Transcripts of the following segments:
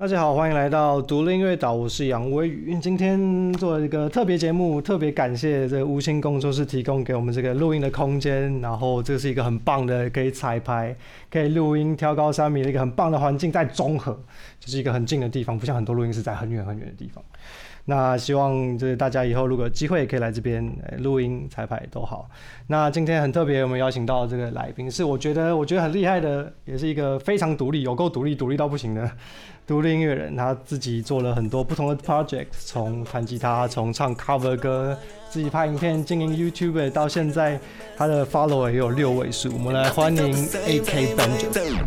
大家好，欢迎来到独立音乐岛，我是杨威宇。今天做了一个特别节目，特别感谢这个无心工作室提供给我们这个录音的空间。然后这是一个很棒的可以彩排、可以录音、挑高三米的一个很棒的环境，在中和，就是一个很近的地方，不像很多录音室在很远很远的地方。那希望就是大家以后如果有机会可以来这边录音、彩排都好。那今天很特别，我们邀请到这个来宾是我觉得我觉得很厉害的，也是一个非常独立、有够独立、独立到不行的独立音乐人。他自己做了很多不同的 project，从弹吉他，从唱 cover 歌，自己拍影片、经营 YouTube，到现在他的 follower 也有六位数。我们来欢迎 AK Benjamin。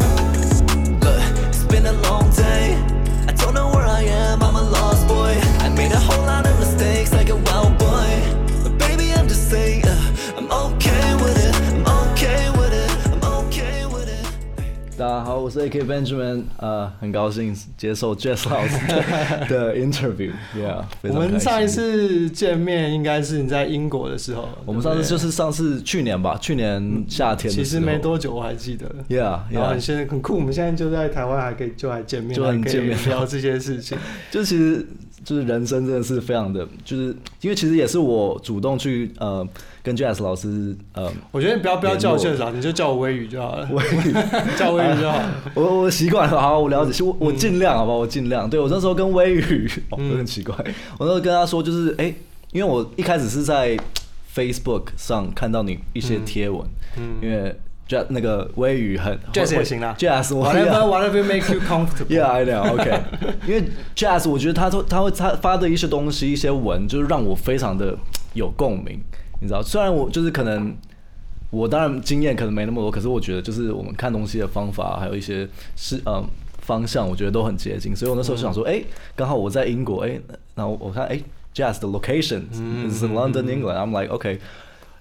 大家好，我是 AK Benjamin，呃，很高兴接受 Jazz 老师的 interview，Yeah。我们上一次见面应该是你在英国的时候。我们上次就是上次去年吧，去年夏天。其实没多久，我还记得。Yeah，然后现在很酷，我们现在就在台湾，还可以就还见面，就很见面聊这些事情。就其实。就是人生真的是非常的，就是因为其实也是我主动去呃跟 Jazz 老师呃，我觉得你不要不要叫我 Jazz 老师，你就叫我微雨就好了，微雨 叫微雨就好。我 我习惯了，好，我了解，我我尽量好吧，我尽量。对我那时候跟微雨，哦，有点奇怪，我那时候跟他说就是哎，因为我一开始是在 Facebook 上看到你一些贴文，嗯，因为。那个微语很 jazz 也行啦，jazz，whatever whatever make you comfortable。Yeah，I know，OK。因为 jazz，我觉得他说他会他发的一些东西，一些文，就是让我非常的有共鸣。你知道，虽然我就是可能我当然经验可能没那么多，可是我觉得就是我们看东西的方法，还有一些是嗯方向，我觉得都很接近。所以我那时候想说，哎，刚好我在英国，哎，然后我看哎 jazz 的 location is in London, England。I'm like okay,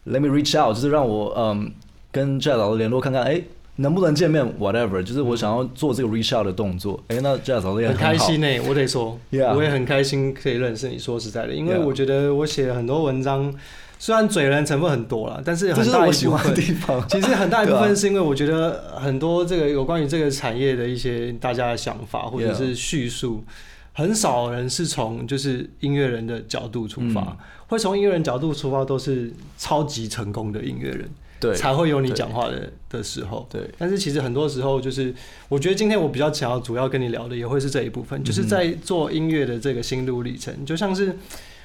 let me reach out，就是让我嗯。跟 Jazz 老师联络看看，哎，能不能见面？Whatever，就是我想要做这个 reach out 的动作。哎，那 Jazz 老师也很开心呢。我得说，我也很开心可以认识你。说实在的，因为我觉得我写了很多文章，虽然嘴人成分很多了，但是很大一部分地方，其实很大一部分是因为我觉得很多这个有关于这个产业的一些大家的想法或者是叙述，很少人是从就是音乐人的角度出发，会从音乐人角度出发，都是超级成功的音乐人。对，才会有你讲话的的时候。对，但是其实很多时候，就是我觉得今天我比较想要主要跟你聊的，也会是这一部分，就是在做音乐的这个心路历程。就像是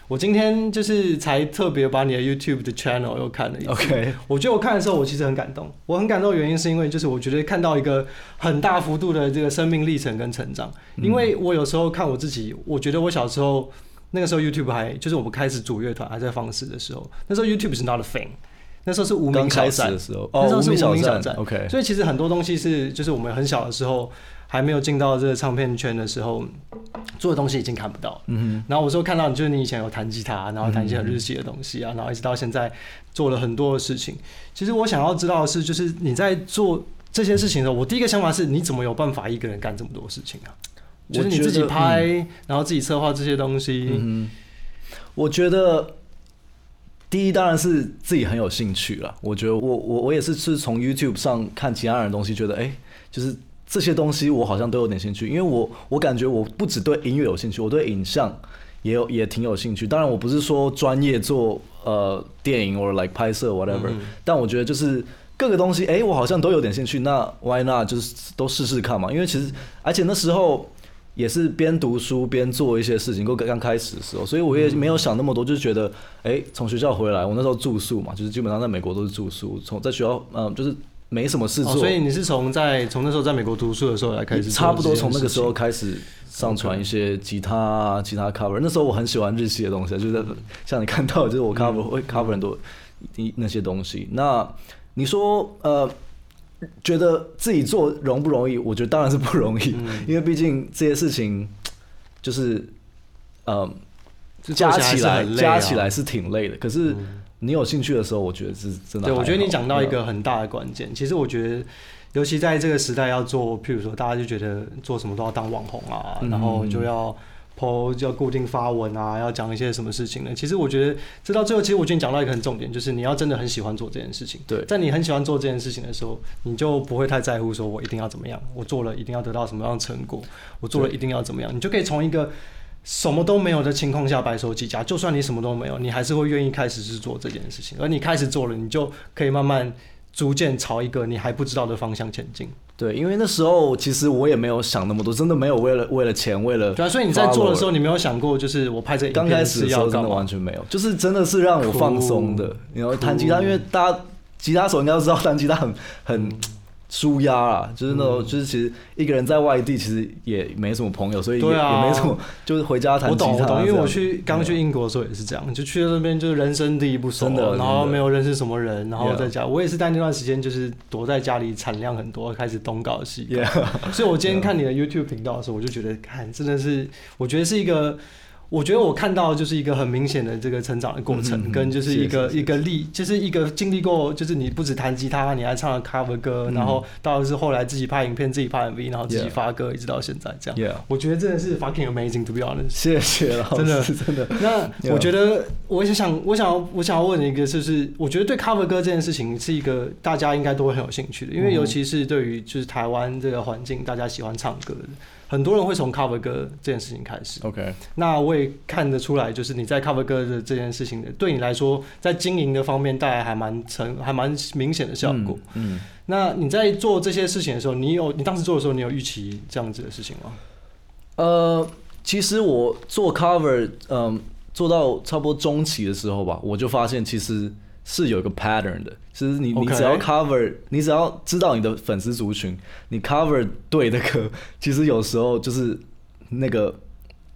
我今天就是才特别把你的 YouTube 的 channel 又看了一次。OK，我觉得我看的时候，我其实很感动。我很感动的原因是因为，就是我觉得看到一个很大幅度的这个生命历程跟成长。因为我有时候看我自己，我觉得我小时候那个时候 YouTube 还就是我们开始组乐团还在放肆的时候，那时候 YouTube 是 not a thing。那时候是无名小站的时候，那时候是无名小站。OK，所以其实很多东西是，就是我们很小的时候还没有进到这个唱片圈的时候做的东西已经看不到。嗯哼。然后我说看到你，就是你以前有弹吉他，然后弹一些日系的东西啊，然后一直到现在做了很多的事情。其实我想要知道的是，就是你在做这些事情的时候，我第一个想法是，你怎么有办法一个人干这么多事情啊？就是你自己拍，然后自己策划这些东西。嗯我觉得。第一当然是自己很有兴趣了。我觉得我我我也是是从 YouTube 上看其他人的东西，觉得哎，就是这些东西我好像都有点兴趣。因为我我感觉我不只对音乐有兴趣，我对影像也有也挺有兴趣。当然我不是说专业做呃电影或者 like 拍摄 whatever，但我觉得就是各个东西哎，我好像都有点兴趣。那 Why not 就是都试试看嘛？因为其实而且那时候。也是边读书边做一些事情，刚刚开始的时候，所以我也没有想那么多，就是觉得，哎，从学校回来，我那时候住宿嘛，就是基本上在美国都是住宿，从在学校，嗯，就是没什么事做。所以你是从在从那时候在美国读书的时候来开始，差不多从那个时候开始上传一些吉他啊，吉他 cover。那时候我很喜欢日系的东西，就是像你看到，就是我 cover 会 cover 很多那些东西。那你说，呃。觉得自己做容不容易？我觉得当然是不容易，因为毕竟这些事情就是，呃，加起来加起来是挺累的。可是你有兴趣的时候，我觉得是真的。对，我觉得你讲到一个很大的关键。其实我觉得，尤其在这个时代，要做，譬如说，大家就觉得做什么都要当网红啊，然后就要 po 要固定发文啊，要讲一些什么事情呢？其实我觉得这到最后，其实我觉得你讲到一个很重点，就是你要真的很喜欢做这件事情。对在你很喜欢做这件事情的时候，你就不会太在乎说我一定要怎么样，我做了一定要得到什么样的成果，我做了一定要怎么样，你就可以从一个什么都没有的情况下白手起家。就算你什么都没有，你还是会愿意开始去做这件事情，而你开始做了，你就可以慢慢逐渐朝一个你还不知道的方向前进。对，因为那时候其实我也没有想那么多，真的没有为了为了钱，为了对啊，所以你在做的时候，你没有想过，就是我拍这刚开始的时候真的完全没有，就是真的是让我放松的。然后弹吉他，因为大家吉他手应该都知道，弹吉他很很舒压啦，就是那种嗯。就是其实一个人在外地，其实也没什么朋友，所以也啊。也没什么，就是回家弹吉他我懂，我懂，因为我去刚去英国的时候也是这样，就去到那边就是人生地不熟，真的然后没有认识什么人，然后在家，我也是在那段时间就是躲在家里，产量很多，开始东搞西搞。所以我今天看你的 YouTube 频道的时候，我就觉得，看真的是，我觉得是一个。我觉得我看到就是一个很明显的这个成长的过程，跟就是一个是是是。一个历，就是一个经历过，就是你不止弹吉他，你还唱了 cover 歌，嗯然后到是后来自己拍影片、自己拍 MV，然后自己发歌，一直到现在这样。我觉得真的是 fucking amazing to be honest。谢谢老师，真的。真的，那我觉得，我也想，我想要，我想要问一个，就是我觉得对 cover 歌这件事情是一个大家应该都会很有兴趣的，因为嗯尤其是对于就是台湾这个环境，大家喜欢唱歌的，很多人会从 cover 哥这件事情开始。OK，那我也看得出来，就是你在 cover 哥的这件事情的，对你来说，在经营的方面带来还蛮成还蛮明显的效果。嗯，嗯那你在做这些事情的时候，你有你当时做的时候，你有预期这样子的事情吗？呃，其实我做 cover，嗯，做到差不多中期的时候吧，我就发现其实是有一个 pattern 的。其实你你只要 cover，你只要知道你的粉丝族群，你 cover 对的歌，其实有时候就是那个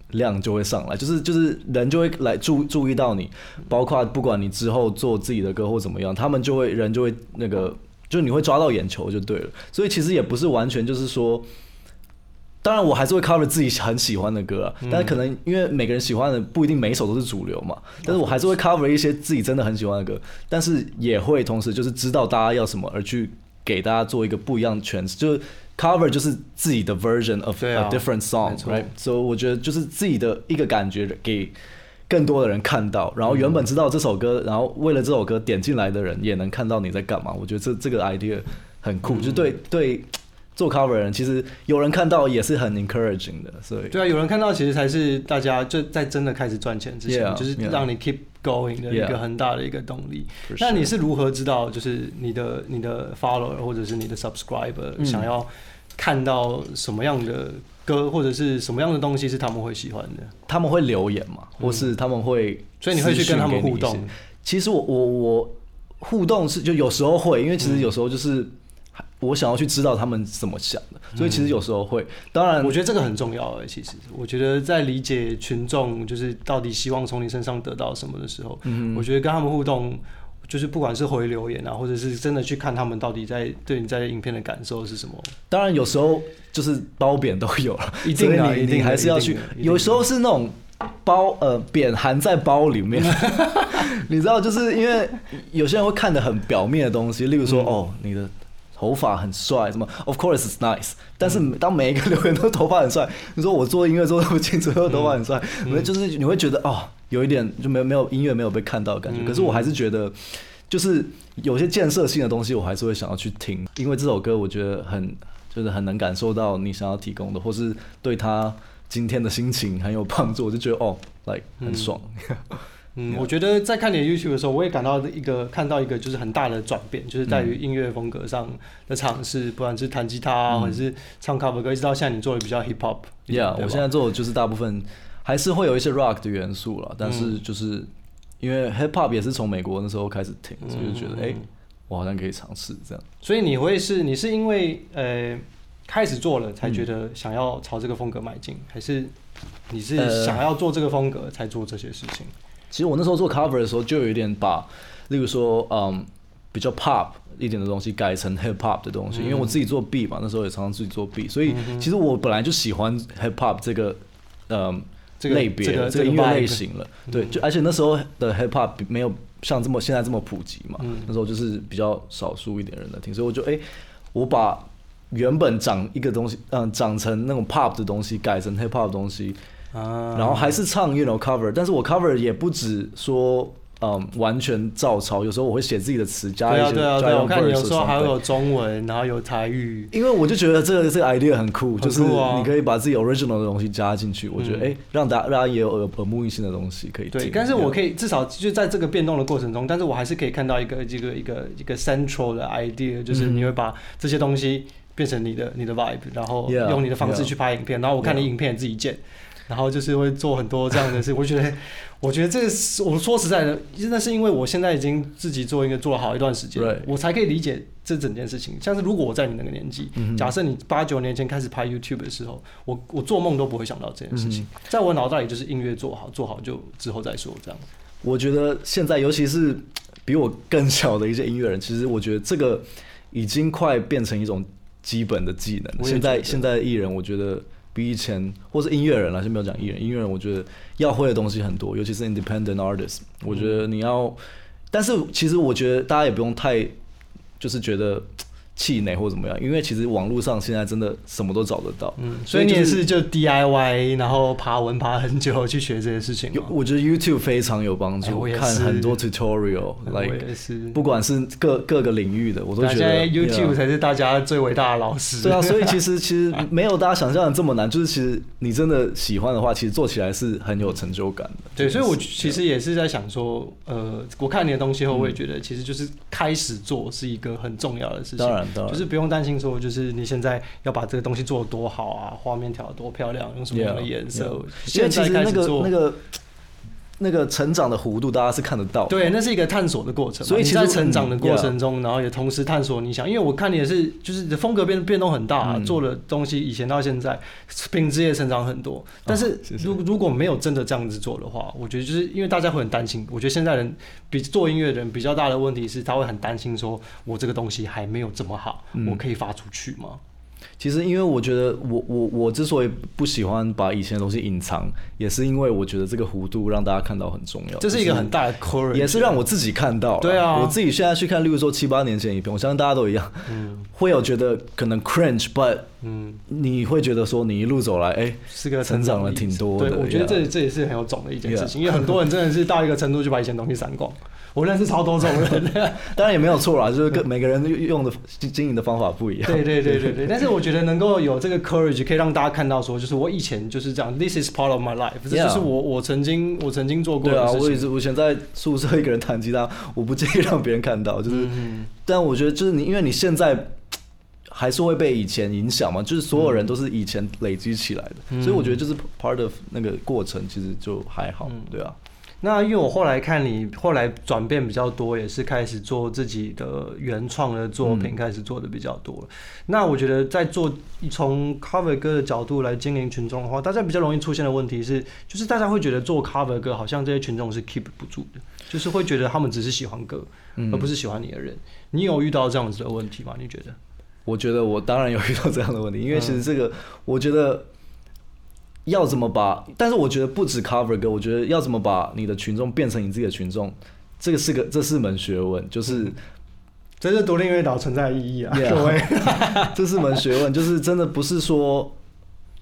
量就会上来，就是就是人就会来注注意到你，包括不管你之后做自己的歌或怎么样，他们就会人就会那个，就你会抓到眼球就对了。所以其实也不是完全就是说。当然，我还是会 cover 自己很喜欢的歌啊，但是可能因为每个人喜欢的不一定每一首都是主流嘛，但是我还是会 cover 一些自己真的很喜欢的歌，但是也会同时就是知道大家要什么，而去给大家做一个不一样的诠释，就是 cover 就是自己的 version of a 啊 different song，right？所以我觉得就是自己的一个感觉给更多的人看到，然后原本知道这首歌，然后为了这首歌点进来的人也能看到你在干嘛，我觉得这这个 idea 很酷，就对对。做 cover 人，其实有人看到也是很 encouraging 的，所以对啊，有人看到其实才是大家就在真的开始赚钱之前 Yeah, 就是让你 keep going 的一个很大的一个动力。那你是如何知道，就是你的你的 follower 或者是你的 subscriber、嗯。想要看到什么样的歌，或者是什么样的东西是他们会喜欢的？他们会留言嘛，或是他们会，嗯所以你会去跟他们互动。其实我我我互动是就有时候会，因为其实有时候就是我想要去知道他们怎么想的，所以其实有时候会。当然，我觉得这个很重要诶，其实我觉得在理解群众就是到底希望从你身上得到什么的时候，嗯我觉得跟他们互动，就是不管是回留言啊，或者是真的去看他们到底在对你在影片的感受是什么。当然有时候就是褒贬都有了，一定一定还是要去有时候是那种包呃扁含在包里面，你知道，就是因为有些人会看的很表面的东西，例如说、嗯哦你的。头发很帅，什么？Of course it's nice。但是当每一个留言都头发很帅，你说我做音乐做那么清楚，又头发很帅，嗯就是你会觉得哦，有一点就没有没有音乐没有被看到的感觉。嗯可是我还是觉得，就是有些建设性的东西，我还是会想要去听，因为这首歌我觉得很就是很能感受到你想要提供的，或是对他今天的心情很有帮助，我就觉得哦，like 很爽。嗯，我觉得在看你的 YouTube 的时候，我也感到一个看到一个就是很大的转变，就是在于音乐风格上的尝试，不管是弹吉他啊，嗯或者是唱 cover 歌，一直到现在你做的比较 hip hop。Yeah，我现在做的就是大部分还是会有一些 rock 的元素了，但是就是因为 hip hop 也是从美国那时候开始听，所以就觉得哎、诶我好像可以尝试这样。所以你会是你是因为呃开始做了才觉得想要朝这个风格迈进，还是你是呃想要做这个风格才做这些事情？其实我那时候做 cover 的时候，就有一点把，例如说，嗯，比较 pop 一点的东西改成 hip hop 的东西，因为我自己做 beat 嘛，那时候也常常自己做 beat，所以其实我本来就喜欢 hip hop 这个，嗯，这个类别这个这个音乐类型了。对，就而且那时候的 hip hop 没有像这么现在这么普及嘛，嗯那时候就是比较少数一点人在听，所以我就哎、我把原本长一个东西，嗯，长成那种 pop 的东西改成 hip hop 的东西。啊，然后还是唱 you know cover，但是我 cover 也不止说嗯完全照抄，有时候我会写自己的词，加一些对啊对啊对啊，加一些我看你有时候还会有中文，然后有台语，因为我就觉得这个这个 idea 很酷，很就是你可以把自己 original 的东西加进去，我觉得嗯哎、让大家让大家也有耳耳目一新的东西可以听。对，但是我可以以至少就在这个变动的过程中，但是我还是可以看到一个这个一个一个 central 的 idea，就是嗯你会把这些东西变成你的你的 vibe，然后用你的方式.去拍影片，然后我看你.影片自己剪。然后就是会做很多这样的事，我觉得，我觉得这是我说实在的，真的是因为我现在已经自己做一个做了好一段时间.我才可以理解这整件事情。像是如果我在你那个年纪，嗯假设你八九年前开始拍 YouTube 的时候，我我做梦都不会想到这件事情，嗯在我脑袋里就是音乐做好，做好就之后再说这样。我觉得现在尤其是比我更小的一些音乐人，其实我觉得这个已经快变成一种基本的技能。现在现在的艺人，我觉得比以前或是音乐人啦，先不要讲艺人，音乐人我觉得要会的东西很多，尤其是 independent artist，我觉得你要，但是其实我觉得大家也不用太就是觉得气馁或怎么样，因为其实网络上现在真的什么都找得到。嗯，所以你也是就 DIY，然后爬文爬很久去学这些事情。有我觉得 YouTube 非常有帮助，哎我也看很多 tutorial，我 like，不管是各各个领域的，我都觉得 YouTube 才是大家最伟大的老师。对啊，所以其实 其实没有大家想象的这么难，就是其实你真的喜欢的话，其实做起来是很有成就感的。对，所以我其实也是在想说，呃，我看你的东西后，我也觉得其实就是开始做是一个很重要的事情。当然当然就是不用担心说，就是你现在要把这个东西做的多好啊，画面调的多漂亮，用什么样的颜色 yeah 因为现在其实那个那个那个成长的弧度，大家是看得到的。对，那是一个探索的过程。所以其实你在成长的嗯过程中，然后也同时探索你想，因为我看你也是，就是你的风格变变动很大、啊嗯做的东西以前到现在，品质也成长很多。但是如如果没有真的这样子做的话，我觉得就是因为大家会很担心。我觉得现在人比做音乐的人比较大的问题是，他会很担心说，我这个东西还没有这么好，嗯我可以发出去吗？其实因为我觉得我我我之所以不喜欢把以前的东西隐藏，也是因为我觉得这个弧度让大家看到很重要。这是一个很大的也是让我自己看到啦。对啊我自己现在去看，例如说七八年前的影片，我相信大家都一样，会有觉得可能 cringe，but 嗯，你会觉得说你一路走来，哎、是个成长了挺多的对，我觉得这这也是很有种的一件事情，因为很多人真的是到一个程度就把以前东西删光。我认识超多种人。当然也没有错啦，就是跟每个人用的经经营的方法不一样。对对对对对，但是我觉得能够有这个 courage，可以让大家看到说，就是我以前就是这样，this is part of my life，这就是我我曾经我曾经做过对啊，的事情。我也是，我以前在宿舍一个人弹吉他，我不介意让别人看到，就是，嗯，但我觉得就是你，因为你现在还是会被以前影响嘛，就是所有人都是以前累积起来的，嗯所以我觉得就是 part of 那个过程，其实就还好，嗯对啊。那因为我后来看你后来转变比较多，也是开始做自己的原创的作品，嗯开始做的比较多了。那我觉得在做从 cover 歌的角度来经营群众的话，大家比较容易出现的问题是，就是大家会觉得做 cover 歌好像这些群众是 keep 不住的，就是会觉得他们只是喜欢歌，嗯而不是喜欢你的人。你有遇到这样子的问题吗？你觉得？我觉得我当然有遇到这样的问题，因为其实这个，我觉得要怎么把，但是我觉得不止 cover 歌，我觉得要怎么把你的群众变成你自己的群众，这个是个这是门学问，就是这是独立音乐岛存在的意义啊 Yeah 各位。这是门学问，就是真的不是说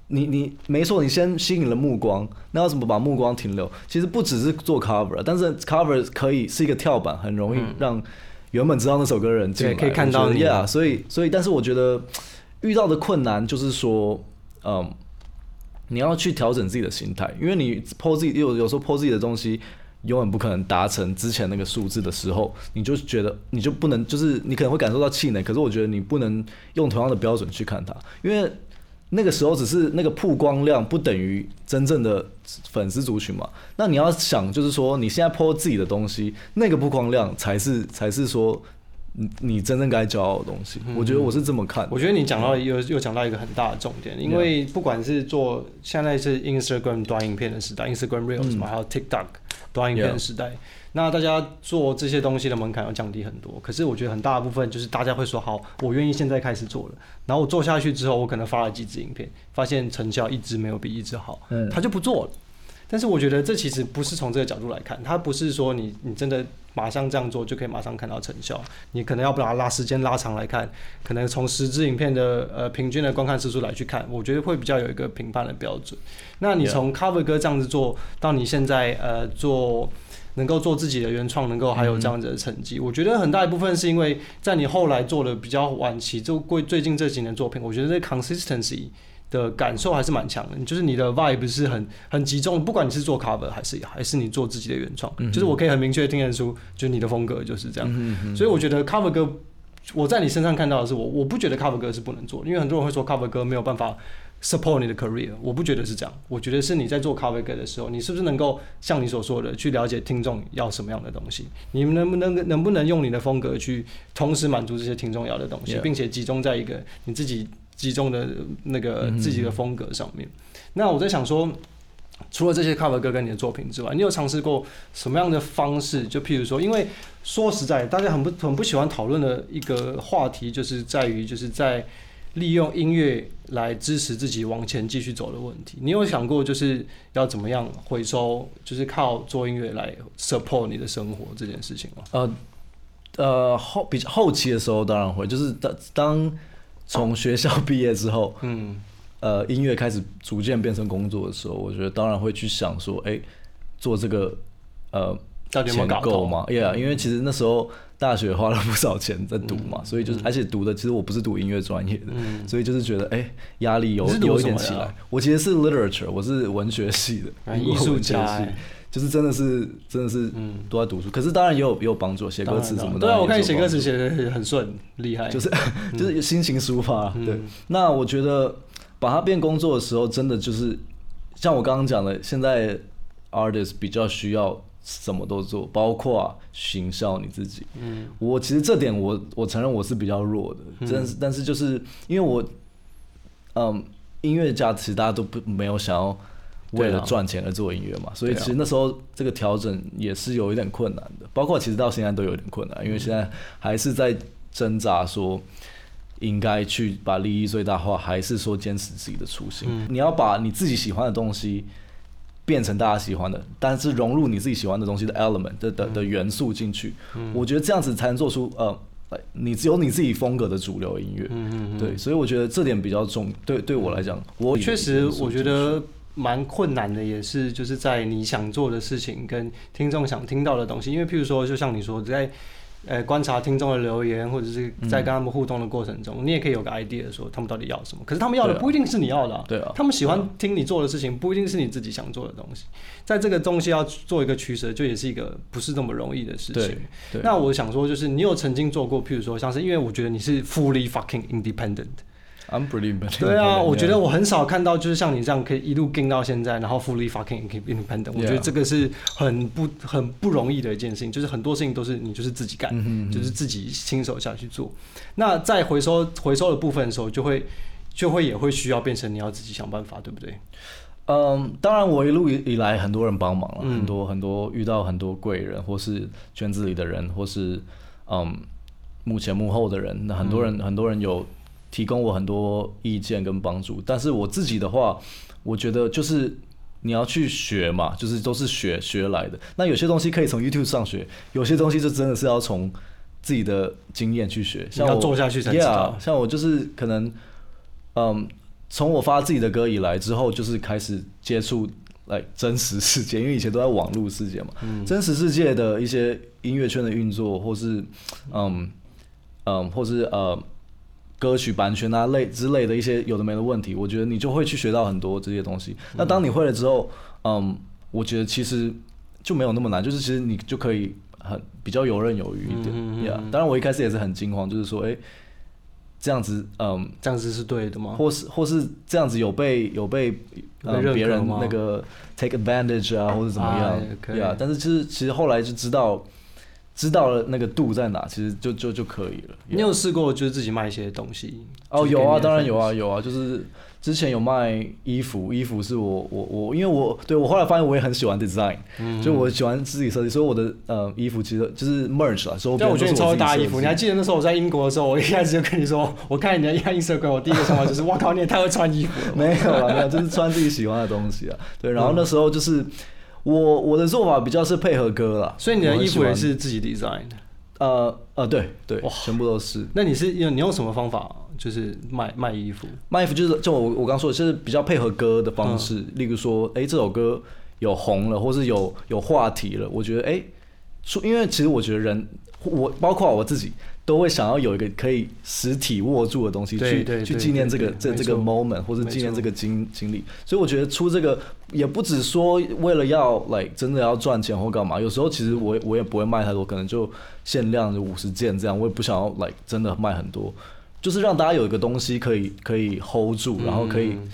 你你没错，你先吸引了目光，那要怎么把目光停留？其实不只是做 cover，但是 cover 可以是一个跳板，很容易让原本知道那首歌的人进来，对可以看到你。Yeah, 所以所以，但是我觉得遇到的困难就是说，嗯，你要去调整自己的心态，因为你 PO 自己有有时候 PO 自己的东西。永远不可能达成之前那个数字的时候，你就觉得你就不能，就是你可能会感受到气馁。可是我觉得你不能用同样的标准去看它，因为那个时候只是那个曝光量不等于真正的粉丝族群嘛。那你要想，就是说你现在 po 自己的东西，那个曝光量才是才是说你你真正该骄傲的东西。我觉得我是这么看。我觉得你讲到又又讲到一个很大的重点，因为不管是做现在是 Instagram 短影片的时代，Instagram Reels 嘛，还有 TikTok 短影片的时代，那大家做这些东西的门槛要降低很多。可是我觉得很大的部分就是大家会说好，我愿意现在开始做了，然后我做下去之后，我可能发了几支影片，发现成效一直没有比一支好，嗯他就不做了。但是我觉得这其实不是从这个角度来看，他不是说你你真的马上这样做就可以马上看到成效。你可能要把它拉时间拉长来看，可能从十支影片的呃平均的观看次数来去看，我觉得会比较有一个评判的标准。那你从 cover 歌这样子做到你现在呃做。能够做自己的原创，能够还有这样子的成绩，我觉得很大一部分是因为在你后来做的比较晚期，就过最近这几年作品，我觉得这 consistency 的感受还是蛮强的。就是你的 vibe 是很很集中，不管你是做 cover 还是还是你做自己的原创，就是我可以很明确听得出，就是你的风格就是这样。所以我觉得 cover 歌，我在你身上看到的是我，我不觉得 cover 歌是不能做，因为很多人会说 cover 歌没有办法。support 你的 career，我不觉得是这样，我觉得是你在做 cover 歌的时候，你是不是能够像你所说的去了解听众要什么样的东西？你们能不能能不能用你的风格去同时满足这些听众要的东西，并且集中在一个你自己集中的那个自己的风格上面？那我在想说，除了这些 cover 歌跟你的作品之外，你有尝试过什么样的方式？就譬如说，因为说实在，大家很不很不喜欢讨论的一个话题，就是在于就是在。利用音乐来支持自己往前继续走的问题，你有想过就是要怎么样回收，就是靠做音乐来 support 你的生活这件事情吗？呃呃后比较后期的时候当然会，就是当当从学校毕业之后，嗯，呃音乐开始逐渐变成工作的时候，我觉得当然会去想说，哎，做这个呃钱够吗？Yeah，因为其实那时候。大学花了不少钱在读嘛，所以就是，而且读的其实我不是读音乐专业的，所以就是觉得哎，压力有有一点起来。我其实是 literature，我是文学系的，艺术家，就是真的是真的是都在读书。可是当然也有也有帮助，写歌词什么的。对啊，我看你写歌词写的很顺，厉害。就是就是心情抒发。对，那我觉得把它变工作的时候，真的就是像我刚刚讲的，现在 artist 比较需要。什么都做，包括行销你自己。嗯，我其实这点我我承认我是比较弱的，但是但是就是因为我，嗯，音乐家其实大家都不没有想要为了赚钱而做音乐嘛，所以其实那时候这个调整也是有一点困难的。包括其实到现在都有点困难，因为现在还是在挣扎说应该去把利益最大化，还是说坚持自己的初心。你要把你自己喜欢的东西。变成大家喜欢的，但是融入你自己喜欢的东西的 element 的的的元素进去，我觉得这样子才能做出呃，你只有你自己风格的主流音乐。嗯嗯对，所以我觉得这点比较重。对对我来讲，我确实我觉得蛮困难的，也是就是在你想做的事情跟听众想听到的东西，因为譬如说，就像你说在。呃，观察听众的留言，或者是在跟他们互动的过程中，你也可以有个 idea 说他们到底要什么。可是他们要的不一定是你要的，对啊。他们喜欢听你做的事情，不一定是你自己想做的东西。在这个东西要做一个取舍，就也是一个不是那么容易的事情。那我想说，就是你有曾经做过，譬如说，像是因为我觉得你是 fully fucking independent。I'm pretty bad. 对啊，我觉得我很少看到就是像你这样可以一路跟到现在，然后 fully fucking independent。我觉得这个是很不很不容易的一件事情，就是很多事情都是你就是自己干，就是自己亲手下去做。那在回收回收的部分的时候，就会就会也会需要变成你要自己想办法，对不对？嗯，当然我一路以以来很多人帮忙了，很多很多遇到很多贵人，或是圈子里的人，或是嗯幕前幕后的人，那很多人很多人有。提供我很多意见跟帮助，但是我自己的话，我觉得就是你要去学嘛，就是都是学学来的。那有些东西可以从 YouTube 上学，有些东西就真的是要从自己的经验去学。像要做下去才知道。像我就是可能，嗯，从我发自己的歌以来之后，就是开始接触来真实世界，因为以前都在网络世界嘛，真实世界的一些音乐圈的运作，或是嗯嗯，或是呃。歌曲版权啊类之类的一些有的没的问题，我觉得你就会去学到很多这些东西。那当你会了之后，嗯，我觉得其实就没有那么难，就是其实你就可以很比较游刃有余一点。呀，当然我一开始也是很惊慌，就是说，哎，这样子，嗯，这样子是对的吗？或是或是这样子有被有被别人那个 take advantage 啊，或者怎么样？对啊，但是其实其实后来就知道。知道了那个度在哪，其实就就就可以了。你有试过就是自己卖一些东西？哦，有啊，当然有啊，有啊，就是之前有卖衣服，衣服是我我我，因为我对我后来发现我也很喜欢 design，就我喜欢自己设计，所以我的呃衣服其实就是 merch 啊。所以我觉得你超会搭衣服。你还记得那时候我在英国的时候，我一开始就跟你说，我看你的 Instagram，我第一个想法就是，哇靠，你也太会穿衣服了。没有啊，没有，就是穿自己喜欢的东西啊。对，然后那时候就是。我我的做法比较是配合歌啦，所以你的衣服也是自己 design 的。呃呃对对哇，全部都是。那你是用你用什么方法就是卖卖衣服？卖衣服就是就我我刚说的，就是比较配合歌的方式，例如说，哎、这首歌有红了，或是有有话题了，我觉得哎，出、因为其实我觉得人，我包括我自己。都会想要有一个可以实体握住的东西去去纪念这个这这个 moment 或者纪念这个经经历，所以我觉得出这个也不只说为了要来真的要赚钱或干嘛，有时候其实我我也不会卖太多，可能就限量就五十件这样，我也不想要来真的卖很多，就是让大家有一个东西可以可以 hold 住，然后可以嗯。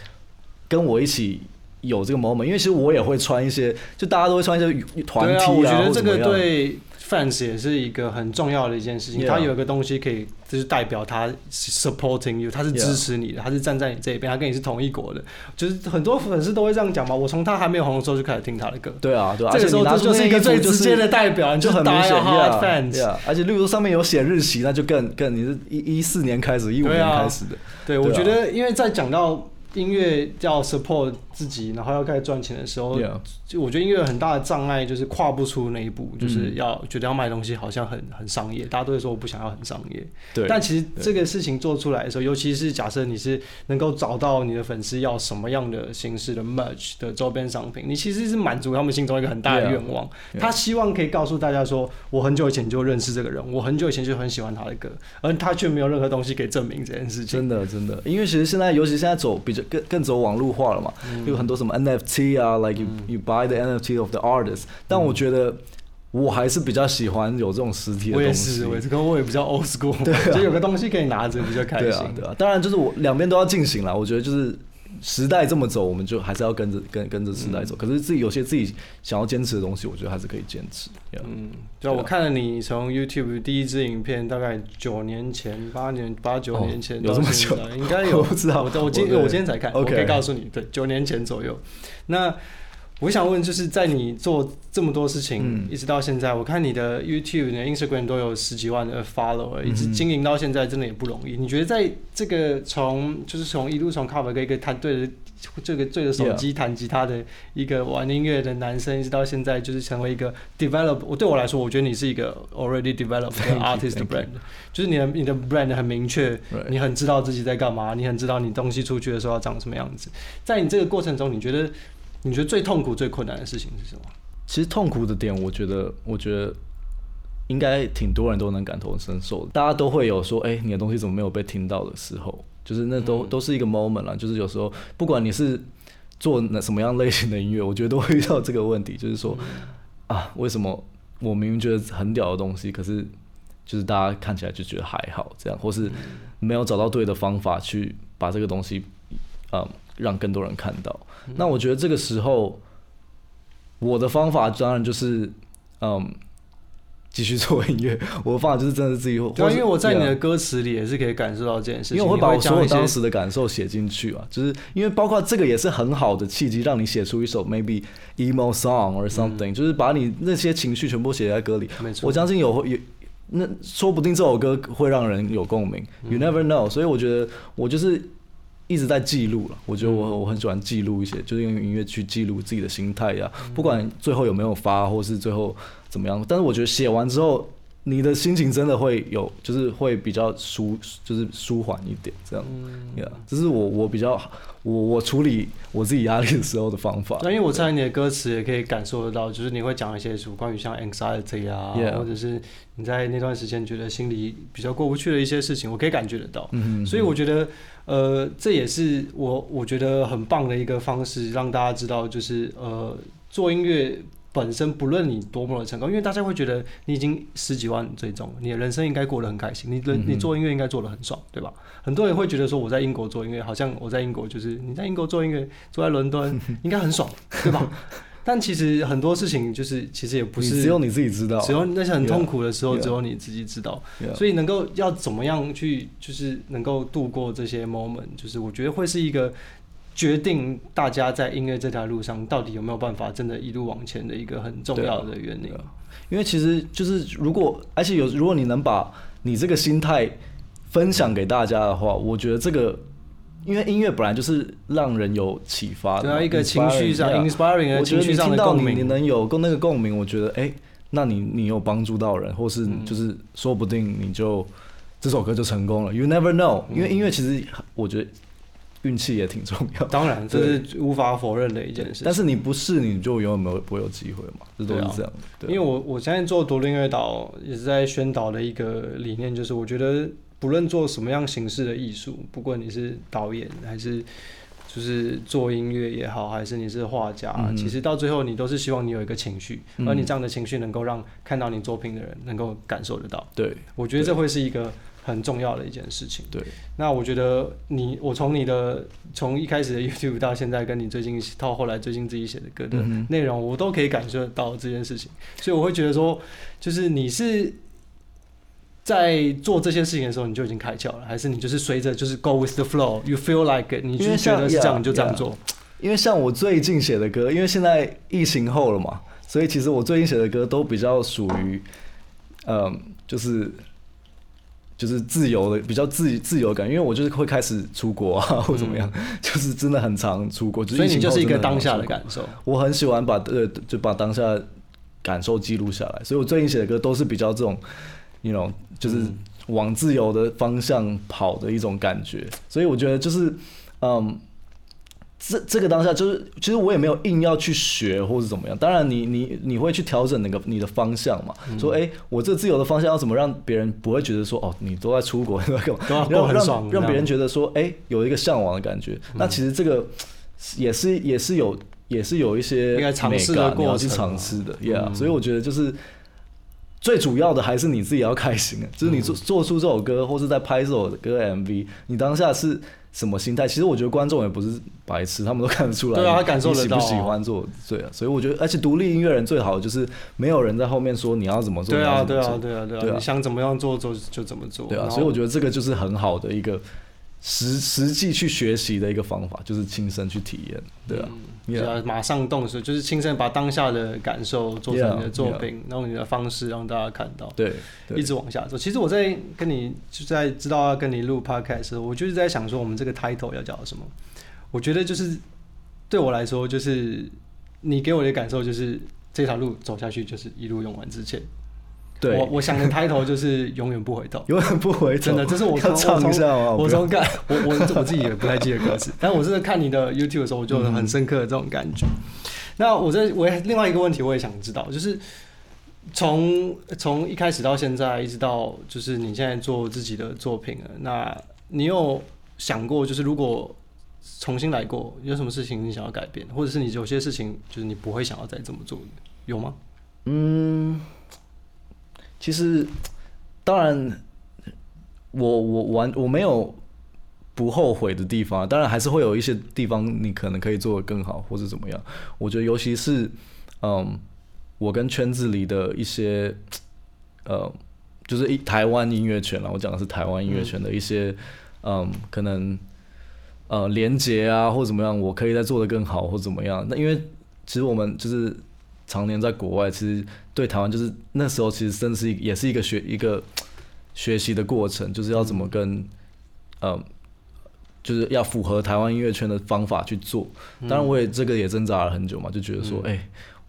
跟我一起有这个 moment，因为其实我也会穿一些，就大家都会穿一些团对 T 啊，我觉得这个对 fans 也是一个很重要的一件事情。他有一个东西可以，就是代表他 supporting you，他是支持你的，他是站在你这一边，他跟你是同一国的。就是很多粉丝都会这样讲嘛。我从他还没有红的时候就开始听他的歌，对啊对啊，这个时候这就是一个最直接的代表，你就很明显 hard fans。而且例如上面有写日期，那就更更你是一一四年开始，一五年开始的，对，我觉得因为在讲到音乐要 support 自己，然后要开始赚钱的时候就我觉得音乐有很大的障碍就是跨不出那一步，就是嗯要觉得要卖东西好像很很商业，大家都会说我不想要很商业。对，但其实这个事情做出来的时候，尤其是假设你是能够找到你的粉丝要什么样的形式的 merch 的周边商品，你其实是满足他们心中一个很大的愿望。Yeah 他希望可以告诉大家说，我很久以前就认识这个人，我很久以前就很喜欢他的歌，而他却没有任何东西可以证明这件事情。真的真的，因为其实现在，尤其现在走比较更更走网络化了嘛，嗯有很多什么 NFT 啊，like you you buy the NFT of the artist，但我觉得我还是比较喜欢有这种实体的我也东西。是，我也是，可我也比较 old school，就有个东西可以拿着比较开心。对啊，对啊，当然就是我两边都要进行了。我觉得就是时代这么走，我们就还是要跟着跟跟着时代嗯走。可是自己有些自己想要坚持的东西，我觉得还是可以坚持。Yeah 嗯，对啊，我看了你从 YouTube 第一支影片，大概九年前、八年、八九哦年前有这么久在应该有，我不知道我我今我今天才看，我 OK 可以告诉你，对，九年前左右。那我想问，就是在你做这么多事情，嗯一直到现在，我看你的 YouTube、你的 Instagram 都有十几万的 follower，一直经营到现在，真的也不容易。你觉得在这个从就是从一路从 cover 跟一个弹对着这个对着手机弹吉他的一个玩音乐的男生，一直到现在就是成为一个 develop。我对我来说，我觉得你是一个 already developed 的 artist brand，就是你的你的 brand 很明确你很知道自己在干嘛，你很知道你东西出去的时候要长什么样子。在你这个过程中，你觉得你觉得最痛苦、最困难的事情是什么？其实痛苦的点，我觉得，我觉得应该挺多人都能感同身受的。大家都会有说，哎、你的东西怎么没有被听到的时候，就是那都、嗯都是一个 moment 啦。就是有时候，不管你是做那什么样类型的音乐，我觉得都会遇到这个问题，就是说，啊，为什么我明明觉得很屌的东西，可是就是大家看起来就觉得还好，这样，或是没有找到对的方法去把这个东西，嗯，让更多人看到。那我觉得这个时候，我的方法当然就是，嗯，继续做音乐。我的方法就是真的是自己，对啊，因为我在你的歌词里也是可以感受到这件事情，因为我会把我所有当时时的感受写进去啊，就是因为包括这个也是很好的契机，让你写出一首 maybe emo song or something，、就是把你那些情绪全部写在歌里。没错，我相信有有，那说不定这首歌会让人有共鸣、y o u never know。所以我觉得我就是一直在记录了。我觉得我我很喜欢记录一些，就是用音乐去记录自己的心态呀、不管最后有没有发，或是最后怎么样。但是我觉得写完之后，你的心情真的会有，就是会比较舒，就是舒缓一点这样。嗯 Yeah，这是我我比较我我处理我自己压力的时候的方法。那因为我在你的歌词也可以感受得到，就是你会讲一些什么关于像 anxiety 啊或者是你在那段时间觉得心里比较过不去的一些事情，我可以感觉得到。嗯所以我觉得，呃，这也是我我觉得很棒的一个方式，让大家知道，就是呃，做音乐本身，不论你多么的成功，因为大家会觉得你已经十几万追踪，你的人生应该过得很开心，你你做音乐应该做得很爽，对吧？很多人会觉得说我在英国做音乐，好像我在英国就是你在英国做音乐，坐在伦敦应该很爽，对吧？但其实很多事情就是其实也不是只有你自己知道，只有那些很痛苦的时候只有你自己知道。Yeah 所以能够要怎么样去，就是能够度过这些 moment，就是我觉得会是一个决定大家在音乐这条路上到底有没有办法真的一路往前的一个很重要的原因因为其实就是如果，而且有如果你能把你这个心态分享给大家的话，我觉得这个因为音乐本来就是让人有启发对啊，一个情绪上 inspiring 的我情绪上的听到你你。能有共那个共鸣，我觉得哎、那你你有帮助到人，或是嗯就是说不定你就这首歌就成功了。You never know，、因为嗯音乐其实我觉得运气也挺重要。当然，这是无法否认的一件事。但是你不试，你就永远没有不会有机会嘛，这都是这样的。对因为我我现在做独立音乐导，也是在宣导的一个理念，就是我觉得不论做什么样形式的艺术，不管你是导演还是就是做音乐也好，还是你是画家，嗯其实到最后你都是希望你有一个情绪，嗯而你这样的情绪能够让看到你作品的人能够感受得到。对我觉得这会是一个很重要的一件事情。对，那我觉得你，我从你的从一开始的 YouTube 到现在，跟你最近到后来最近自己写的歌的内容，我都可以感受得到这件事情，所以我会觉得说，就是你是在做这些事情的时候，你就已经开窍了，还是你就是随着就是 go with the flow，you feel like it，你觉得是这样你就这样做。因为像我最近写的歌，因为现在疫情后了嘛，所以其实我最近写的歌都比较属于，嗯，就是就是自由的，比较自自由感。因为我就是会开始出国啊，或怎么样，就是真的很常出国。所以你就是一个当下的感受，我很喜欢把呃就把当下感受记录下来，所以我最近写的歌都是比较这种，you know，就是嗯往自由的方向跑的一种感觉。所以我觉得就是，嗯，这这个当下就是，其实我也没有硬要去学或者怎么样。当然你，你你会去调整那个你的方向嘛，嗯。说，哎、我这自由的方向要怎么让别人不会觉得说，哦，你都在出国，你都在干嘛？都要过让很爽让让别人觉得说，哎、有一个向往的感觉。那其实这个也是也是有也是有一些应该尝试的过程嘛尝试的，Yeah、嗯。所以我觉得就是最主要的还是你自己要开心啊，就是你做做出这首歌，或是在拍这首歌 MV，你当下是什么心态？其实我觉得观众也不是白痴，他们都看得出来，对啊他感受你喜不得到啊喜欢做？对啊，所以我觉得，而且独立音乐人最好就是没有人在后面说你要怎么做，对啊，对啊，对啊，对啊，你想怎么样做做就怎么做。对啊，所以我觉得这个就是很好的一个实实际去学习的一个方法，就是亲身去体验，对啊，对 Yeah 啊，马上动手，就是亲身把当下的感受做成你的作品，用你的方式让大家看到，对对一直往下走。其实我在跟你就在知道要跟你录 podcast 的时候，我就是在想说，我们这个 title 要叫什么？我觉得就是对我来说，就是你给我的感受就是这条路走下去就是一路用完之前。对，我我想的 title 就是永远不回头。永远不回头，真的，这是 我从唱一下吗？我不要从看我我我自己也不太记得歌词，但我是看你的 YouTube 的时候，我就很深刻的这种感觉。那我这我也另外一个问题我也想知道，就是从从一开始到现在，一直到就是你现在做自己的作品了，那你有想过，就是如果重新来过，有什么事情你想要改变，或者是你有些事情就是你不会想要再这么做的，有吗？嗯，其实当然，我我完我没有不后悔的地方，当然还是会有一些地方你可能可以做的更好，或者怎么样。我觉得尤其是嗯，我跟圈子里的一些呃，就是一台湾音乐圈啦，我讲的是台湾音乐圈的一些嗯，可能呃连接啊或怎么样，我可以再做的更好或怎么样。那因为其实我们就是常年在国外，其实对台湾就是那时候其实真的是也是一个学一个学习的过程，就是要怎么跟呃。就是要符合台湾音乐圈的方法去做，当然我也这个也挣扎了很久嘛，就觉得说，哎、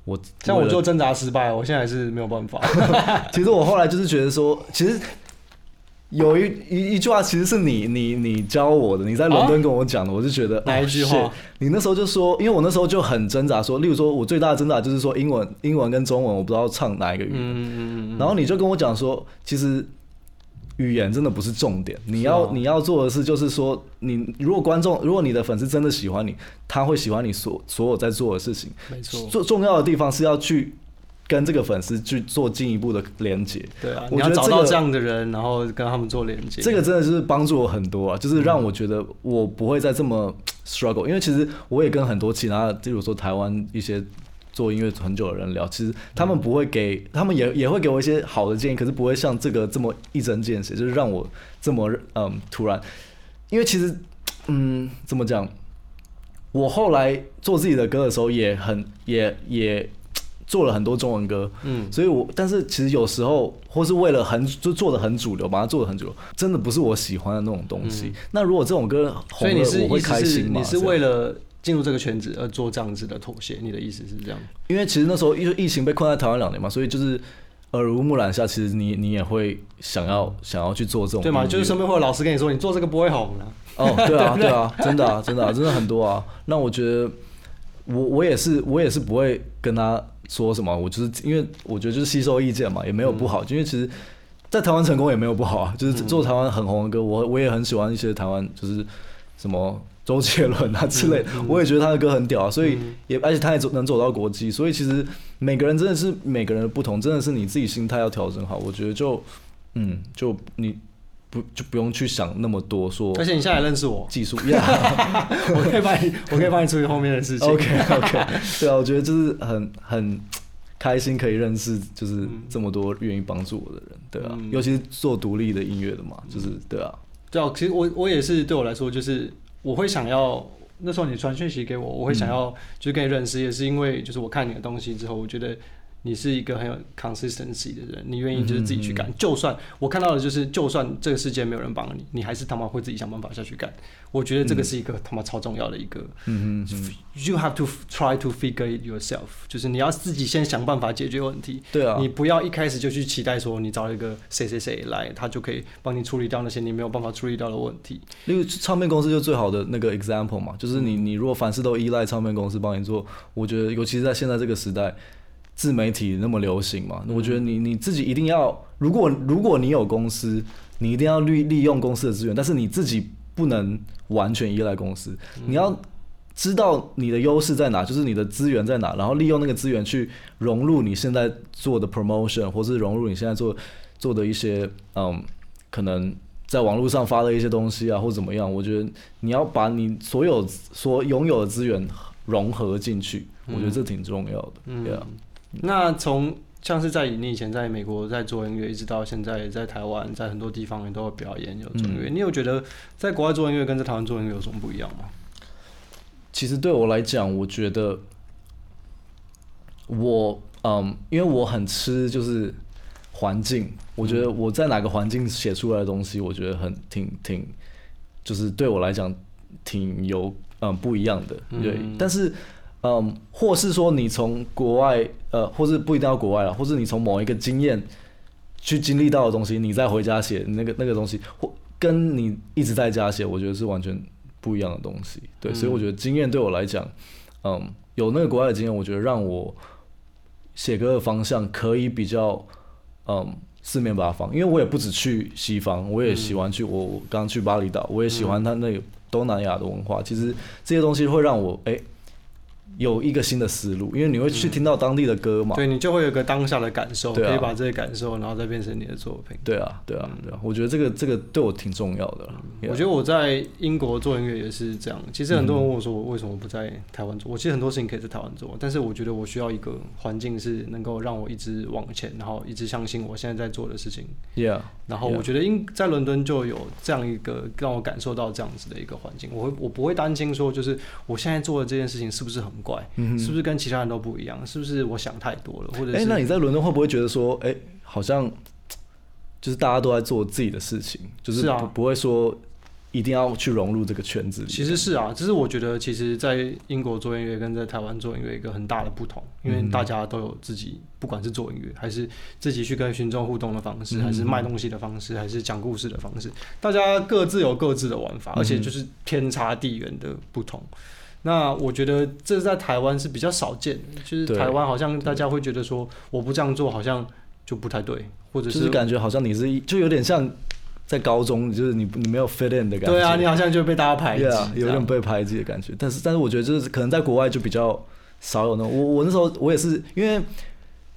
我像我就挣扎失败，我现在还是没有办法。其实我后来就是觉得说，其实有一一一句话，其实是你你你教我的，你在伦敦跟我讲的，我就觉得哪一句话 oh 你那时候就说，因为我那时候就很挣扎说，例如说我最大的挣扎就是说英文英文跟中文我不知道唱哪一个语言，嗯嗯嗯然后你就跟我讲说，其实。语言真的不是重点，你要、你要做的事，就是说，你如果观众，如果你的粉丝真的喜欢你，他会喜欢你所所有在做的事情。没错，最重要的地方是要去跟这个粉丝去做进一步的连接。对啊，我你要找到这样的人，然后跟他们做连接。这个真的是帮助我很多啊，就是让我觉得我不会再这么 struggle，因为其实我也跟很多其他的，例如说台湾一些做音乐很久的人聊，其实他们不会给，他们也也会给我一些好的建议，可是不会像这个这么一针见血，就是让我这么嗯突然，因为其实嗯怎么讲，我后来做自己的歌的时候也很也也做了很多中文歌，嗯，所以我但是其实有时候或是为了很就做的很主流，把它做的很主流，真的不是我喜欢的那种东西。那如果这种歌红了，嗯所以你是我会开心吗？你是为了进入这个圈子而做这样子的妥协？你的意思是这样？因为其实那时候因为疫情被困在台湾两年嘛，所以就是耳濡目染下，其实你你也会想要想要去做这种对吗？就是身边会有老师跟你说，你做这个不会红的。哦，对啊，对啊，真的啊，真的啊，真的很多啊。那我觉得我我也是我也是不会跟他说什么，我就是因为我觉得就是吸收意见嘛，也没有不好，因为其实。在台湾成功也没有不好啊，就是做台湾很红的歌，我我也很喜欢一些台湾就是什么周杰伦啊之类的，我也觉得他的歌很屌啊，所以也而且他也走能走到国际，所以其实每个人真的是每个人的不同，真的是你自己心态要调整好。我觉得就嗯，就你不就不用去想那么多说而且你现在也认识我，技术呀。我可以帮你，我可以帮你处理后面的事情。OK OK，对啊，我觉得就是很很开心可以认识，就是这么多愿意帮助我的人，对啊，嗯。尤其是做独立的音乐的嘛，就是对啊，对啊，其实我我也是对我来说，就是我会想要那时候你传讯息给我，我会想要就是跟你认识，也是因为就是我看你的东西之后，我觉得你是一个很有 consistency 的人，你愿意就是自己去干，就算我看到的就是，就算这个世界没有人帮你，你还是他妈会自己想办法下去干。我觉得这个是一个他妈超重要的一个。嗯哼哼，You have to try to figure it yourself，就是你要自己先想办法解决问题。对啊你，不要一开始就去期待说你找一个谁谁谁来，他就可以帮你处理掉那些你没有办法处理掉的问题。例如唱片公司就最好的那个 example 嘛，就是你你如果凡事都依赖唱片公司帮你做，我觉得尤其是在现在这个时代，自媒体那么流行嘛，我觉得你你自己一定要，如果如果你有公司，你一定要利利用公司的资源，但是你自己不能完全依赖公司，你要知道你的优势在哪，就是你的资源在哪，然后利用那个资源去融入你现在做的 promotion，或是融入你现在做做的一些嗯，可能在网络上发的一些东西啊，或怎么样。我觉得你要把你所有所拥有的资源融合进去，我觉得这挺重要的。嗯那从像是在你以前在美国在做音乐，一直到现在在台湾，在很多地方你都有表演有做音乐，你有觉得在国外做音乐跟在台湾做音乐有什么不一样吗？其实对我来讲，我觉得我嗯，因为我很吃就是环境，我觉得我在哪个环境写出来的东西，我觉得很挺挺，就是对我来讲挺有嗯不一样的，对。嗯但是嗯，或是说你从国外呃，或是不一定要国外了，或是你从某一个经验去经历到的东西，你再回家写那个那个东西，或跟你一直在家写，我觉得是完全不一样的东西。对，所以我觉得经验对我来讲，嗯，有那个国外的经验，我觉得让我写歌的方向可以比较嗯四面八方，因为我也不止去西方，我也喜欢去我我刚去巴厘岛，我也喜欢它那个东南亚的文化。其实这些东西会让我哎、有一个新的思路，因为你会去听到当地的歌嘛。对你就会有个当下的感受，对啊可以把这些感受，然后再变成你的作品。对啊，对啊，对啊，我觉得这个这个对我挺重要的啦。我觉得我在英国做音乐也是这样。其实很多人问我说，我为什么不在台湾做？我其实很多事情可以在台湾做，但是我觉得我需要一个环境是能够让我一直往前，然后一直相信我现在在做的事情。Yeah，然后我觉得英在伦敦就有这样一个让我感受到这样子的一个环境，我会我不会担心说，就是我现在做的这件事情是不是很怪，是不是跟其他人都不一样，是不是我想太多了，或者哎、是那你在伦敦会不会觉得说，哎、好像就是大家都在做自己的事情，就是是啊。不不会说一定要去融入这个圈子里？其实是啊，只是我觉得，其实，在英国做音乐跟在台湾做音乐一个很大的不同，因为大家都有自己，不管是做音乐，还是自己去跟群众互动的方式，还是卖东西的方式，还是讲故事的方式，大家各自有各自的玩法，而且就是天差地远的不同。那我觉得这在台湾是比较少见的，就是台湾好像大家会觉得说，我不这样做好像就不太对，或者就是感觉好像你是一就有点像在高中，就是你你没有 fit in 的感觉。对啊，你好像就被大家排挤 Yeah，有点被排挤的感觉。但是但是我觉得就是可能在国外就比较少有那种。我我那时候我也是因为。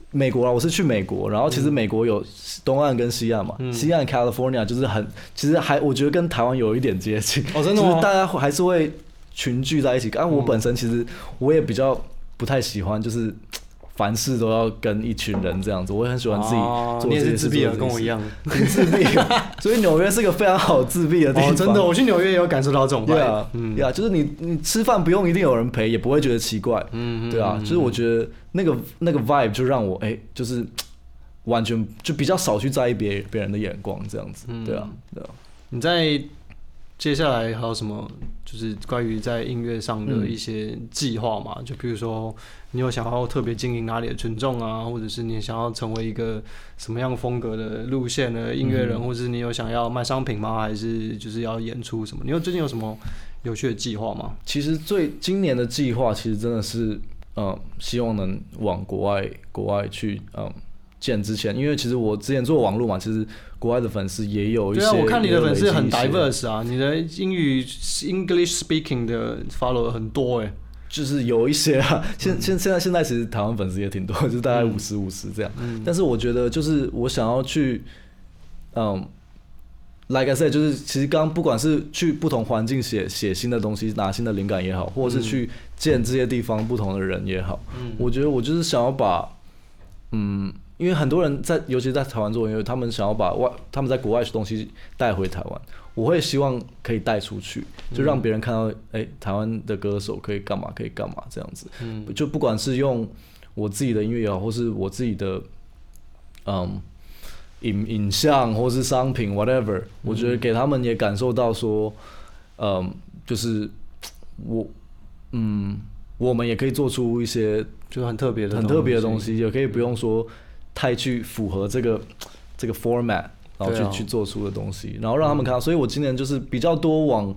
美国啊，我是去美国，然后其实美国有东岸跟西岸嘛，嗯西岸 California 就是很，其实还我觉得跟台湾有一点接近，哦，真的就是吗？大家还是会群聚在一起。啊，我本身其实我也比较不太喜欢，就是凡事都要跟一群人这样子，我也很喜欢自己哦做你也是自闭这件事做这件事的跟我一样。挺自闭，所以纽约是个非常好自闭的地方。哦，真的，我去纽约也有感受到这种。对啊，嗯对啊，就是你你吃饭不用一定有人陪，也不会觉得奇怪。嗯对啊，就是我觉得那个那个 vibe 就让我哎、就是完全就比较少去在意别别人的眼光这样子。嗯对啊，对啊。你在接下来还有什么就是关于在音乐上的一些计划嘛？就比如说，你有想要特别经营哪里的群众啊，或者是你想要成为一个什么样风格的路线的音乐人，或者是你有想要卖商品吗？还是就是要演出什么？你有最近有什么有趣的计划吗？其实最今年的计划其实真的是，嗯，希望能往国外国外去，嗯。见之前，因为其实我之前做网络嘛，其实国外的粉丝也有一些。对啊，我看你的粉丝很 diverse 啊，你的英语 English speaking 的 follow 很多哎、就是有一些啊，嗯现现现在现在其实台湾粉丝也挺多，就是大概五十五十这样。嗯但是我觉得就是我想要去，嗯，like I said，就是其实刚不管是去不同环境写写新的东西，拿新的灵感也好，或者是去见这些地方不同的人也好，嗯我觉得我就是想要把，嗯。因为很多人在，尤其在台湾做音乐，他们想要把外他们在国外的东西带回台湾。我会希望可以带出去，就让别人看到，哎、台湾的歌手可以干嘛，可以干嘛这样子。嗯就不管是用我自己的音乐也好，或是我自己的，嗯，影影像或是商品 whatever，、我觉得给他们也感受到说，嗯，就是我，嗯，我们也可以做出一些就是很特别的很特别的东。西，也可以不用说太去符合这个这个 format，然后去、啊去做出的东西，然后让他们看到。所以我今年就是比较多往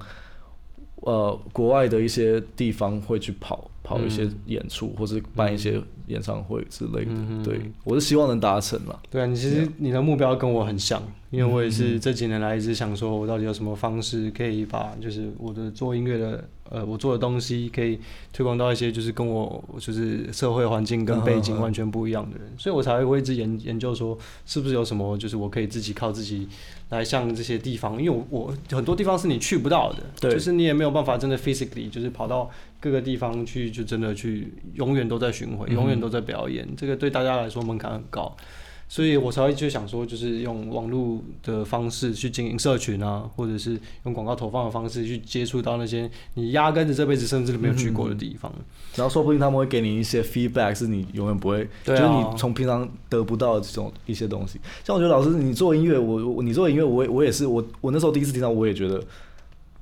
呃国外的一些地方会去跑跑一些演出，或是办一些演唱会之类的。嗯对我是希望能达成了。对啊，你其实你的目标跟我很像，因为我也嗯是这几年来一直想说，我到底有什么方式可以把就是我的做音乐的呃我做的东西可以推广到一些就是跟我就是社会环境跟背景完全不一样的人，所以我才会一直研研究说是不是有什么就是我可以自己靠自己来向这些地方，因为我我很多地方是你去不到的，对。就是你也没有办法真的 physically 就是跑到各个地方去，就真的去永远都在巡回，嗯永远都在表演，这个对大家来说门槛很高。所以我才会就想说，就是用网络的方式去经营社群啊，或者是用广告投放的方式去接触到那些你压根子这辈子甚至都没有去过的地方。然后说不定他们会给你一些 feedback，是你永远不会，就是你从平常得不到的这种一些东西。像我觉得老师你做音乐，我我你做音乐，我也我也是，我我那时候第一次听到，我也觉得，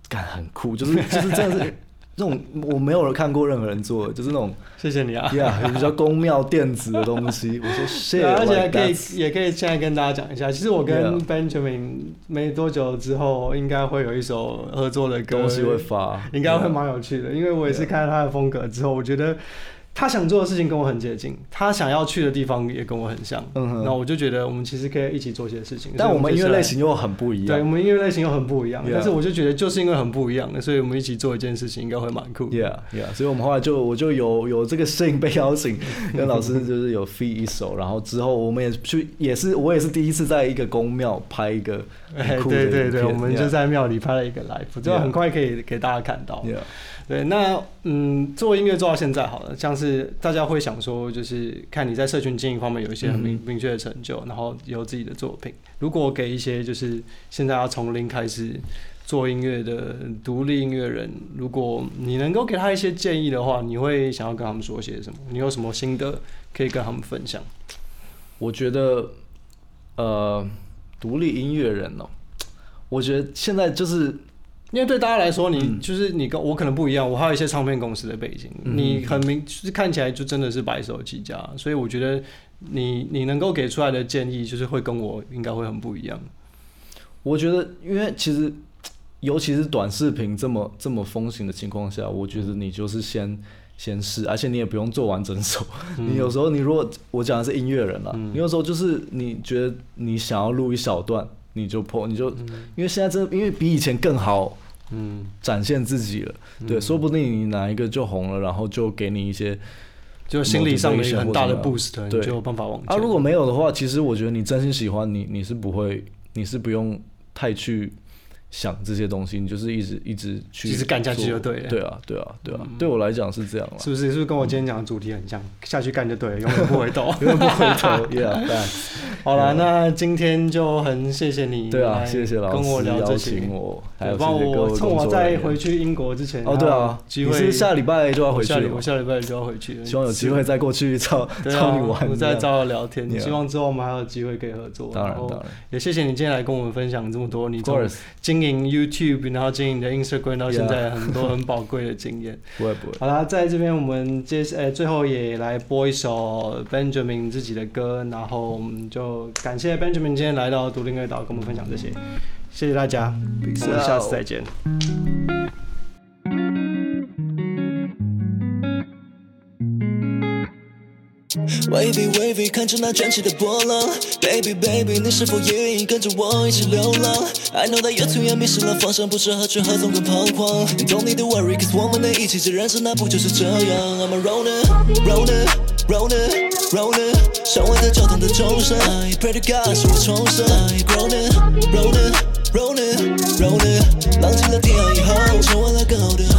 感很酷，就是 就是真的是那种我没有人看过任何人做的，就是那种谢谢你啊！yeah 比较宫庙电子的东西。我说 对啊，而且还可以也可以现在跟大家讲一下，其实我跟 Benjamin 没多久之后，应该会有一首合作的歌，东西会发，应该会蛮有趣的，因为我也是看了他的风格之后，我觉得他想做的事情跟我很接近，他想要去的地方也跟我很像，嗯哼那我就觉得我们其实可以一起做些事情。但我们音乐类型。又很不一样对，我。们音乐类型又很不一样但是我就觉得就是因为很不一样，所以我们一起做一件事情应该会蛮酷。Yeah, yeah，所以我们后来就我就有有这个幸被邀请，跟老师就是有 feed 一首，然后之后我们也去也是我也是第一次在一个宫庙拍一个 对对对，我们就在庙里拍了一个 live，这 Yeah 很快可以给大家看到。Yeah，对，那嗯，做音乐做到现在好了，像是大家会想说，就是看你在社群经营方面有一些很明、嗯明确的成就，然后有自己的作品。如果给一些就是现在要从零开始做音乐的独立音乐人，如果你能够给他一些建议的话，你会想要跟他们说些什么？你有什么心得可以跟他们分享？我觉得呃，独立音乐人哦，我觉得现在就是因为对大家来说，你、嗯就是你跟我可能不一样，我还有一些唱片公司的背景，嗯你很明就是看起来就真的是白手起家，所以我觉得你你能够给出来的建议，就是会跟我应该会很不一样。我觉得，因为其实，尤其是短视频这么这么风行的情况下，我觉得你就是先先试，而且你也不用做完整首。你有时候，你如果我讲的是音乐人了，嗯你有时候就是你觉得你想要录一小段，你就破，你就、因为现在真的，因为比以前更好嗯，展现自己了，对，说不定你哪一个就红了，然后就给你一些就心理上的一个很大的 boost，你对就有办法往啊，如果没有的话，其实我觉得你真心喜欢你，你是不会，你是不用太去想这些东西，你就是一直一直去一直干下去就对了嗯对啊，对啊，对啊，对我来讲是这样了。是不是？是不是跟我今天讲的主题很像？下去干就对了，永远不回头。永远不回头，Yeah，thanks 好了，那今天就很谢谢你，对啊，谢谢老师跟我聊这邀些请。我，还对帮有谢谢各我趁我在回去英国之前，哦，对啊，机会你是下礼拜就要回去了我下礼拜就要回去，希望有机会再过去找找你玩，我再找我聊天。Yeah 希望之后我们还有机会可以合作。当然当然也谢谢你今天来跟我们分享这么多你从 course，经营 YouTube，然后经营你的 Instagram 到现在很多很宝贵的经验。不会不会，好啦，在这边我们接呃最后也来播一首 Benjamin 自己的歌，然后我们就感谢 Benjamin 今天来到独立乐岛跟我们分享这些，谢谢大家，我们下次再见。Wavy wavy，看着那卷起的波浪，Baby baby，你是否也愿意跟着我一起流浪？I know that you're too young，迷失了方向，不知何去何从更彷徨。Don't need to worry，cause 我们能一起，这人生那不就是这样？I'm a roller，roller，roller，roller，像外在教堂的钟声，I pray to God 使我重生。I roller，roller，roller，roller，浪迹了天涯以后，成为了更好的人。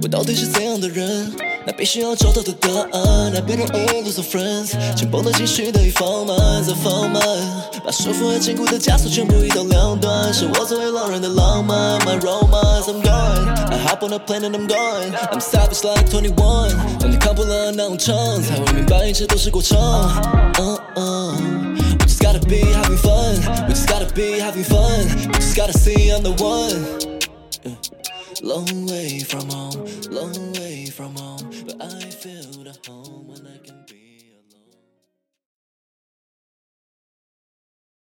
我到底是怎样的人？那必须要找到的答案。I better all lose some friends，紧绷的情绪得以放慢，再放慢，把束缚和禁锢的枷锁全部移到两端。是我作为狼人的浪漫，My romance I'm gone。I hop on a plane and I'm gone。I'm savage like 21，当你看破了那种场，才会明白一切都是过程。嗯嗯。We just gotta be having fun. We just gotta be having fun. We just gotta see I'm the one. Long way from home, long way from home, But I feel the home when I can.